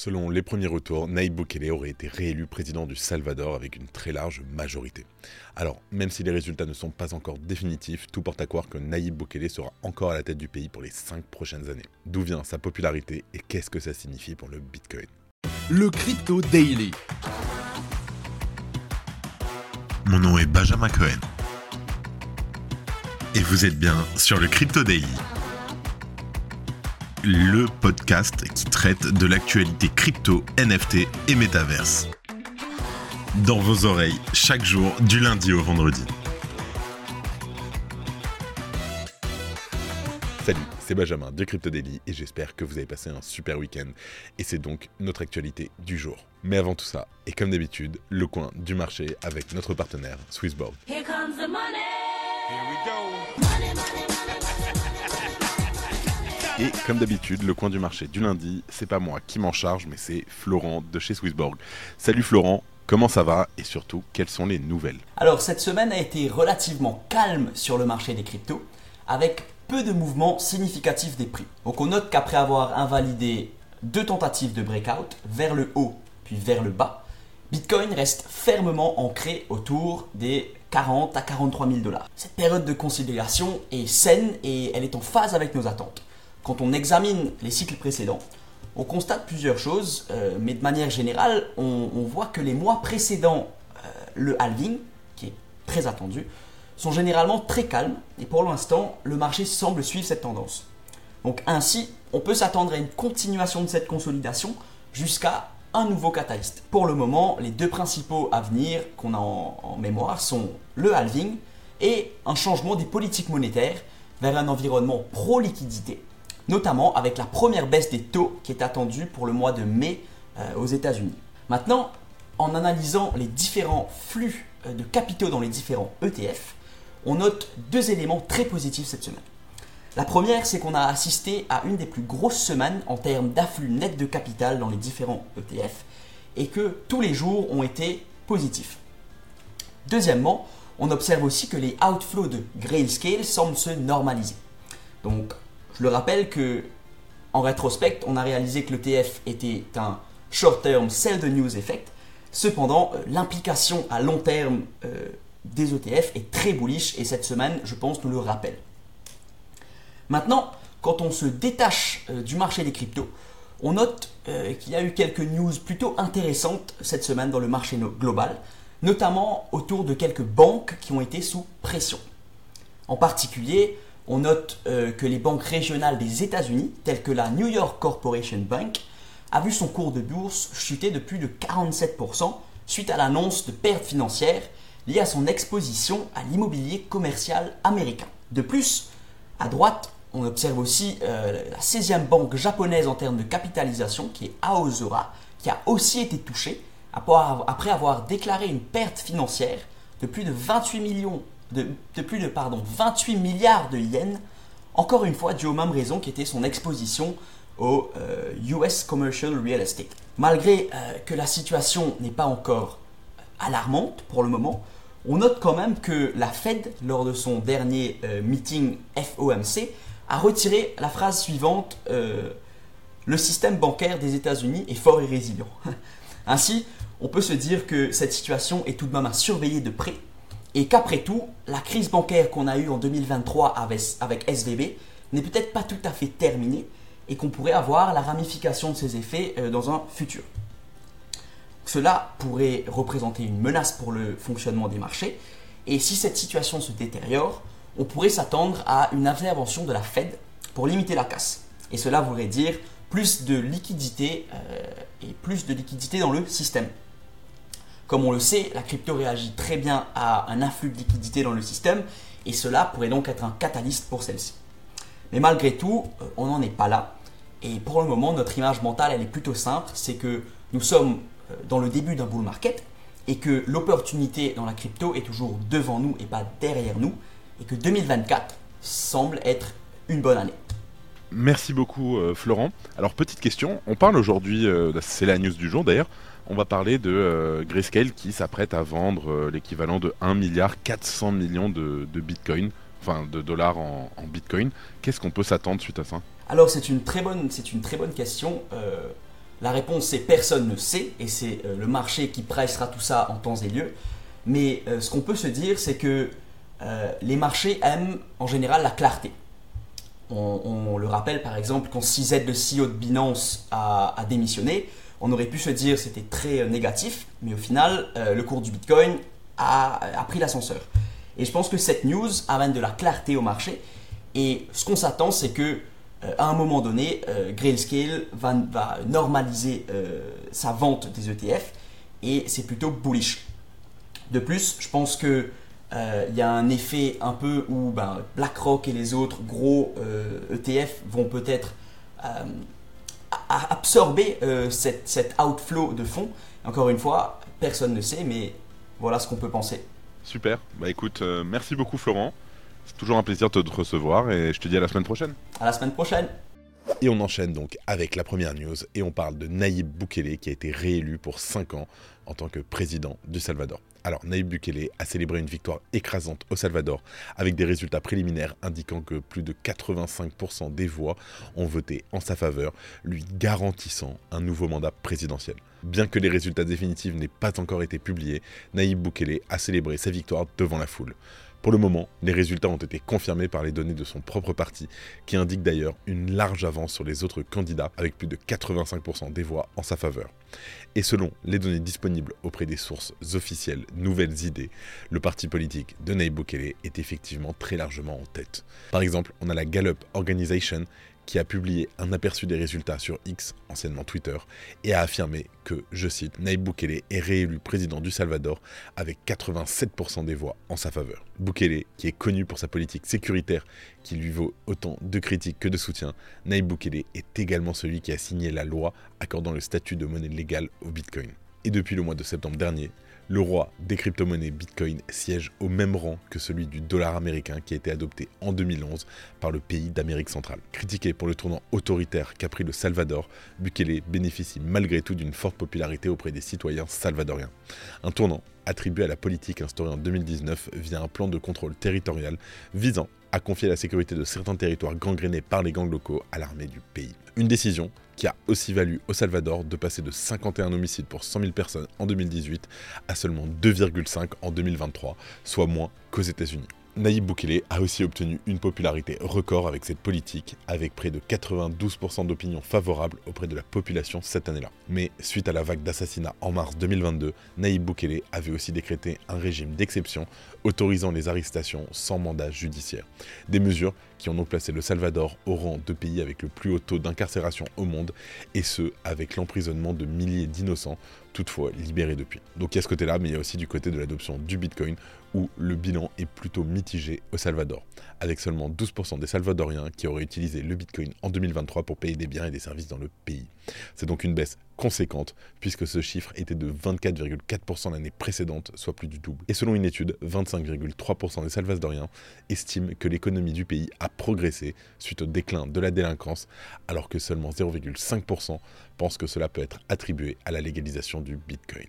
Selon les premiers retours, Nayib Bukele aurait été réélu président du Salvador avec une très large majorité. Alors, même si les résultats ne sont pas encore définitifs, tout porte à croire que Nayib Bukele sera encore à la tête du pays pour les 5 prochaines années. D'où vient sa popularité et qu'est-ce que ça signifie pour le Bitcoin? Le Crypto Daily. Mon nom est Benjamin Cohen. Et vous êtes bien sur le Crypto Daily le podcast qui traite de l'actualité crypto, NFT et métaverse. Dans vos oreilles, chaque jour, du lundi au vendredi. Salut, c'est Benjamin de Crypto Daily et j'espère que vous avez passé un super week-end. Et c'est donc notre actualité du jour. Mais avant tout ça, et comme d'habitude, le coin du marché avec notre partenaire Swissborg. Here comes the money. Here we go. Et comme d'habitude, le coin du marché du lundi, c'est pas moi qui m'en charge, mais c'est Florent de chez Swissborg. Salut Florent, comment ça va et surtout quelles sont les nouvelles? Alors cette semaine a été relativement calme sur le marché des cryptos, avec peu de mouvements significatifs des prix. Donc on note qu'après avoir invalidé deux tentatives de breakout vers le haut puis vers le bas, Bitcoin reste fermement ancré autour des 40 à 43 000 dollars. Cette période de conciliation est saine et elle est en phase avec nos attentes quand on examine les cycles précédents, on constate plusieurs choses, euh, mais de manière générale, on, voit que les mois précédant euh, le halving, qui est très attendu, sont généralement très calmes, et pour l'instant, le marché semble suivre cette tendance. Donc ainsi, on peut s'attendre à une continuation de cette consolidation jusqu'à un nouveau catalyste. Pour le moment, les deux principaux à venir qu'on a en mémoire sont le halving et un changement des politiques monétaires vers un environnement pro-liquidité notamment avec la première baisse des taux qui est attendue pour le mois de mai euh, aux États-Unis. Maintenant, en analysant les différents flux euh, de capitaux dans les différents ETF, on note deux éléments très positifs cette semaine. La première, c'est qu'on a assisté à une des plus grosses semaines en termes d'afflux net de capital dans les différents ETF et que tous les jours ont été positifs. Deuxièmement, on observe aussi que les outflows de Grayscale semblent se normaliser. Donc je le rappelle que en rétrospect, on a réalisé que l'ETF était un short-term sell the news effect. Cependant, euh, l'implication à long terme euh, des ETF est très bullish et cette semaine, je pense, nous le rappelle. Maintenant, quand on se détache euh, du marché des cryptos, on note qu'il y a eu quelques news plutôt intéressantes cette semaine dans le marché global, notamment autour de quelques banques qui ont été sous pression. En particulier, on note euh, que les banques régionales des États-Unis, telles que la New York Corporation Bank, a vu son cours de bourse chuter de plus de 47% suite à l'annonce de pertes financières liées à son exposition à l'immobilier commercial américain. De plus, à droite, on observe aussi euh, la 16e banque japonaise en termes de capitalisation, qui est Aozora, qui a aussi été touchée après avoir déclaré une perte financière de plus de 28 millions de, plus de pardon, 28 milliards de yens, encore une fois dû aux mêmes raisons qui était son exposition au US euh, Commercial Real Estate. Malgré euh, que la situation n'est pas encore alarmante pour le moment, on note quand même que la Fed, lors de son dernier euh, meeting FOMC, a retiré la phrase suivante Le système bancaire des États-Unis est fort et résilient. Ainsi, on peut se dire que cette situation est tout de même à surveiller de près et qu'après tout, la crise bancaire qu'on a eue en 2023 avec, SVB n'est peut-être pas tout à fait terminée et qu'on pourrait avoir la ramification de ses effets euh, dans un futur. Cela pourrait représenter une menace pour le fonctionnement des marchés et si cette situation se détériore, on pourrait s'attendre à une intervention de la Fed pour limiter la casse. Et cela voudrait dire plus de liquidité euh, et plus de liquidité dans le système. Comme on le sait, la crypto réagit très bien à un afflux de liquidité dans le système et cela pourrait donc être un catalyste pour celle-ci. Mais malgré tout, euh, on n'en est pas là. Et pour le moment, notre image mentale, elle est plutôt simple. C'est que nous sommes euh, dans le début d'un bull market et que l'opportunité dans la crypto est toujours devant nous et pas derrière nous. Et que 2024 semble être une bonne année. Merci beaucoup euh, Florent. Alors petite question, on parle aujourd'hui, c'est la news du jour d'ailleurs, on va parler de euh, Grayscale qui s'apprête à vendre euh, l'équivalent de 1 milliard 400 millions de, bitcoin, enfin de dollars en, bitcoin. Qu'est-ce qu'on peut s'attendre suite à ça? Alors c'est une très bonne, c'est une très bonne question. Euh, La réponse c'est personne ne sait et c'est le marché qui pressera tout ça en temps et lieu. Mais ce qu'on peut se dire c'est que les marchés aiment en général la clarté. On, le rappelle par exemple quand CZ, le CEO de Binance, a, démissionné, on aurait pu se dire c'était très euh, négatif, mais au final, euh, le cours du Bitcoin a, pris l'ascenseur. Et je pense que cette news amène de la clarté au marché. Et ce qu'on s'attend, c'est que euh, à un moment donné, Grayscale va, normaliser sa vente des ETF et c'est plutôt bullish. De plus, je pense que il y a un effet un peu où ben, BlackRock et les autres gros ETF e vont peut-être euh, absorber cette, cet outflow de fonds. Encore une fois, personne ne sait, mais voilà ce qu'on peut penser. Super. Bah écoute, merci beaucoup Florent. C'est toujours un plaisir de te recevoir et je te dis à la semaine prochaine. À la semaine prochaine. Et on enchaîne donc avec la première news et on parle de Naïb Boukele qui a été réélu pour 5 ans en tant que président du Salvador. Alors Naïb Bukele a célébré une victoire écrasante au Salvador avec des résultats préliminaires indiquant que plus de 85% des voix ont voté en sa faveur, lui garantissant un nouveau mandat présidentiel. Bien que les résultats définitifs n'aient pas encore été publiés, Naïb Bukele a célébré sa victoire devant la foule. Pour le moment, les résultats ont été confirmés par les données de son propre parti, qui indique d'ailleurs une large avance sur les autres candidats, avec plus de 85% des voix en sa faveur. Et selon les données disponibles auprès des sources officielles Nouvelles Idées, le parti politique de Nayib Bukele est effectivement très largement en tête. Par exemple, on a la Gallup Organization qui a publié un aperçu des résultats sur X, anciennement Twitter, et a affirmé que, je cite, Nayib Bukele est réélu président du Salvador avec 87% des voix en sa faveur. Bukele, qui est connu pour sa politique sécuritaire qui lui vaut autant de critiques que de soutien, Nayib Bukele est également celui qui a signé la loi accordant le statut de monnaie légale au Bitcoin. Et depuis le mois de septembre dernier, le roi des crypto-monnaies Bitcoin siège au même rang que celui du dollar américain qui a été adopté en 2011 par le pays d'Amérique centrale. Critiqué pour le tournant autoritaire qu'a pris le Salvador, Bukele bénéficie malgré tout d'une forte popularité auprès des citoyens salvadoriens. Un tournant attribué à la politique instaurée en 2019 via un plan de contrôle territorial visant à confier la sécurité de certains territoires gangrénés par les gangs locaux à l'armée du pays. Une décision qui a aussi valu au Salvador de passer de 51 homicides pour 100 000 personnes en 2018 à seulement 2,5 en 2023, soit moins qu'aux États-Unis. Nayib Bukele a aussi obtenu une popularité record avec cette politique, avec près de 92% d'opinions favorables auprès de la population cette année-là. Mais suite à la vague d'assassinats en mars 2022, Nayib Bukele avait aussi décrété un régime d'exception autorisant les arrestations sans mandat judiciaire. Des mesures qui ont donc placé le Salvador au rang de pays avec le plus haut taux d'incarcération au monde, et ce, avec l'emprisonnement de milliers d'innocents, toutefois libérés depuis. Donc il y a ce côté-là, mais il y a aussi du côté de l'adoption du Bitcoin, où le bilan est plutôt mitigé au Salvador, avec seulement 12% des Salvadoriens qui auraient utilisé le Bitcoin en 2023 pour payer des biens et des services dans le pays. C'est donc une baisse conséquente, puisque ce chiffre était de 24,4% l'année précédente, soit plus du double. Et selon une étude, 25,3% des Salvadoriens estiment que l'économie du pays a progressé suite au déclin de la délinquance, alors que seulement 0,5% pensent que cela peut être attribué à la légalisation du Bitcoin.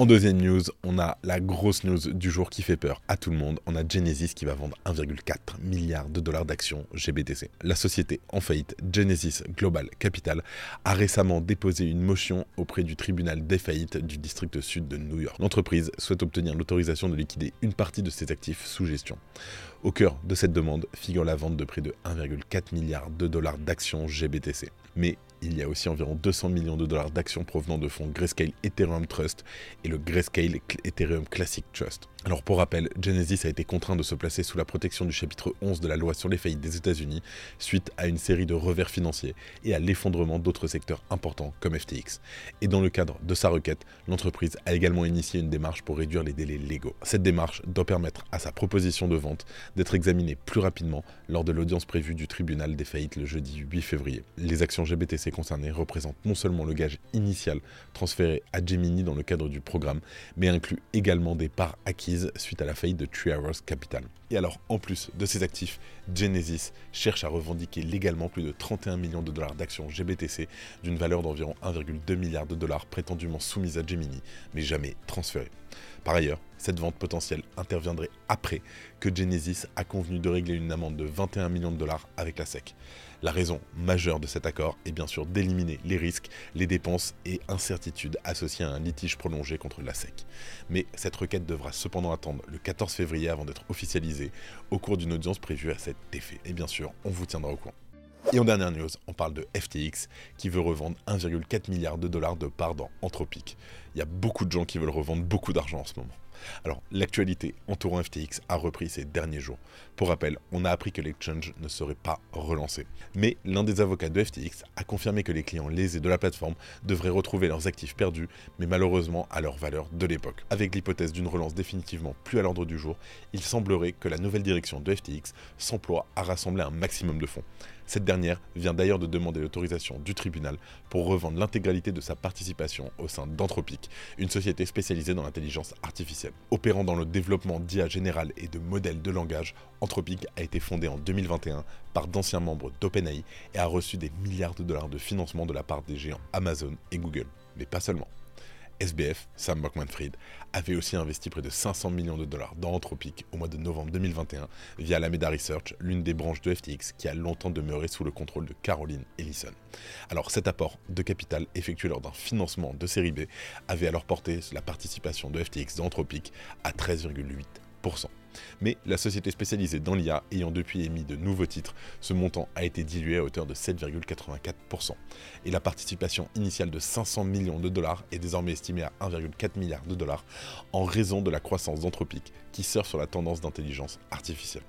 En deuxième news, on a la grosse news du jour qui fait peur à tout le monde. On a Genesis qui va vendre 1,4 milliard de dollars d'actions GBTC. La société en faillite Genesis Global Capital a récemment déposé une motion auprès du tribunal des faillites du district sud de New York. L'entreprise souhaite obtenir l'autorisation de liquider une partie de ses actifs sous gestion. Au cœur de cette demande figure la vente de près de 1,4 milliard de dollars d'actions GBTC. Mais il y a aussi environ 200 millions de dollars d'actions provenant de fonds Grayscale Ethereum Trust et le Grayscale Ethereum Classic Trust. Alors pour rappel, Genesis a été contraint de se placer sous la protection du chapitre 11 de la loi sur les faillites des États-Unis suite à une série de revers financiers et à l'effondrement d'autres secteurs importants comme FTX. Et dans le cadre de sa requête, l'entreprise a également initié une démarche pour réduire les délais légaux. Cette démarche doit permettre à sa proposition de vente d'être examinée plus rapidement lors de l'audience prévue du tribunal des faillites le jeudi 8 février. Les actions GBTC concernées représentent non seulement le gage initial transféré à Gemini dans le cadre du programme, mais incluent également des parts acquises suite à la faillite de Three Hours Capital. Et alors, en plus de ces actifs, Genesis cherche à revendiquer légalement plus de 31 millions de dollars d'actions GBTC d'une valeur d'environ 1,2 milliard de dollars prétendument soumises à Gemini, mais jamais transférées. Par ailleurs, cette vente potentielle interviendrait après que Genesis a convenu de régler une amende de 21 millions de dollars avec la SEC. La raison majeure de cet accord est bien sûr d'éliminer les risques, les dépenses et incertitudes associées à un litige prolongé contre la SEC. Mais cette requête devra cependant attendre le 14 février avant d'être officialisée au cours d'une audience prévue à cet effet. Et bien sûr, on vous tiendra au courant. Et en dernière news, on parle de FTX qui veut revendre 1,4 milliard de dollars de parts dans Anthropic. Il y a beaucoup de gens qui veulent revendre beaucoup d'argent en ce moment. Alors, l'actualité entourant FTX a repris ces derniers jours. Pour rappel, on a appris que l'exchange ne serait pas relancé. Mais l'un des avocats de FTX a confirmé que les clients lésés de la plateforme devraient retrouver leurs actifs perdus, mais malheureusement à leur valeur de l'époque. Avec l'hypothèse d'une relance définitivement plus à l'ordre du jour, il semblerait que la nouvelle direction de FTX s'emploie à rassembler un maximum de fonds. Cette dernière vient d'ailleurs de demander l'autorisation du tribunal pour revendre l'intégralité de sa participation au sein d'Anthropic, une société spécialisée dans l'intelligence artificielle. Opérant dans le développement d'IA général et de modèles de langage, Anthropic a été fondé en 2021 par d'anciens membres d'OpenAI et a reçu des milliards de dollars de financement de la part des géants Amazon et Google. Mais pas seulement. SBF, Sam Bankman-Fried, avait aussi investi près de 500 millions de dollars dans Anthropic au mois de novembre 2021 via Alameda Research, l'une des branches de FTX qui a longtemps demeuré sous le contrôle de Caroline Ellison. Alors cet apport de capital effectué lors d'un financement de série B avait alors porté la participation de FTX dans Anthropic à 13,8%. Mais la société spécialisée dans l'IA ayant depuis émis de nouveaux titres, ce montant a été dilué à hauteur de 7,84%. Et la participation initiale de 500 millions de dollars est désormais estimée à 1,4 milliard de dollars en raison de la croissance d'Anthropic qui surfe sur la tendance d'intelligence artificielle.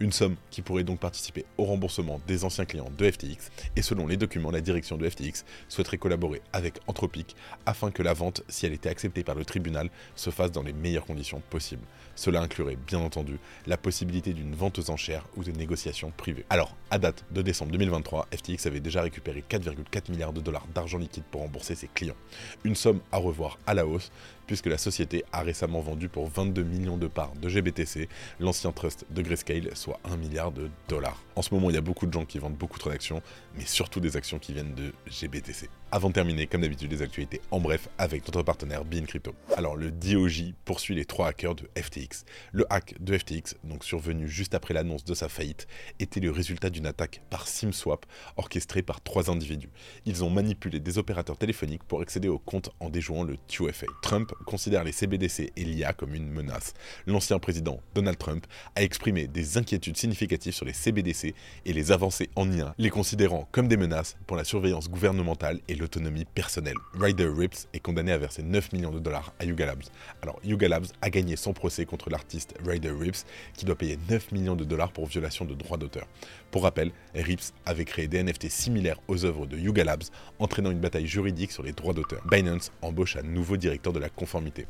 Une somme qui pourrait donc participer au remboursement des anciens clients de FTX, et selon les documents, la direction de FTX souhaiterait collaborer avec Anthropic afin que la vente, si elle était acceptée par le tribunal, se fasse dans les meilleures conditions possibles. Cela inclurait bien entendu la possibilité d'une vente aux enchères ou de négociations privées. Alors, à date de décembre 2023, FTX avait déjà récupéré 4,4 milliards de dollars d'argent liquide pour rembourser ses clients. Une somme à revoir à la hausse, puisque la société a récemment vendu pour 22 millions de parts de GBTC, l'ancien trust de Grayscale, soit 1 milliard de dollars. En ce moment, il y a beaucoup de gens qui vendent beaucoup trop d'actions, mais surtout des actions qui viennent de GBTC. Avant de terminer, comme d'habitude, les actualités en bref avec notre partenaire Bean Crypto. Alors, le DOJ poursuit les trois hackers de FTX. Le hack de FTX, donc survenu juste après l'annonce de sa faillite, était le résultat d'une attaque par SimSwap orchestrée par trois individus. Ils ont manipulé des opérateurs téléphoniques pour accéder aux comptes en déjouant le 2FA. Trump considère les CBDC et l'IA comme une menace. L'ancien président Donald Trump a exprimé des inquiétudes significatives sur les CBDC et les avancées en IA, les considérant comme des menaces pour la surveillance gouvernementale et l'autonomie personnelle. Ryder Rips est condamné à verser 9 millions de dollars à Yuga Labs. Alors, Yuga Labs a gagné son procès contre l'artiste Ryder Rips, qui doit payer 9 millions de dollars pour violation de droits d'auteur. Pour rappel, Rips avait créé des NFT similaires aux œuvres de Yuga Labs, entraînant une bataille juridique sur les droits d'auteur. Binance embauche un nouveau directeur de la conformité.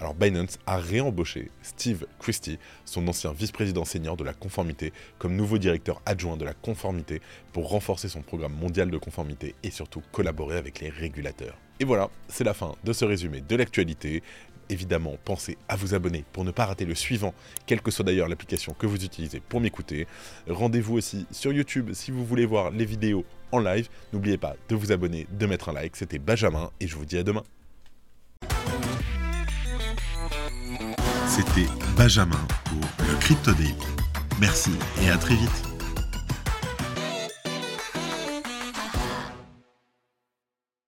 Alors Binance a réembauché Steve Christie, son ancien vice-président senior de la conformité, comme nouveau directeur adjoint de la conformité pour renforcer son programme mondial de conformité et surtout avec les régulateurs. Et voilà, c'est la fin de ce résumé de l'actualité évidemment, pensez à vous abonner pour ne pas rater le suivant, quelle que soit d'ailleurs l'application que vous utilisez pour m'écouter. Rendez-vous aussi sur YouTube si vous voulez voir les vidéos en live. N'oubliez pas de vous abonner, de mettre un like. C'était Benjamin et je vous dis à demain. C'était Benjamin pour le Crypto Daily. Merci et à très vite.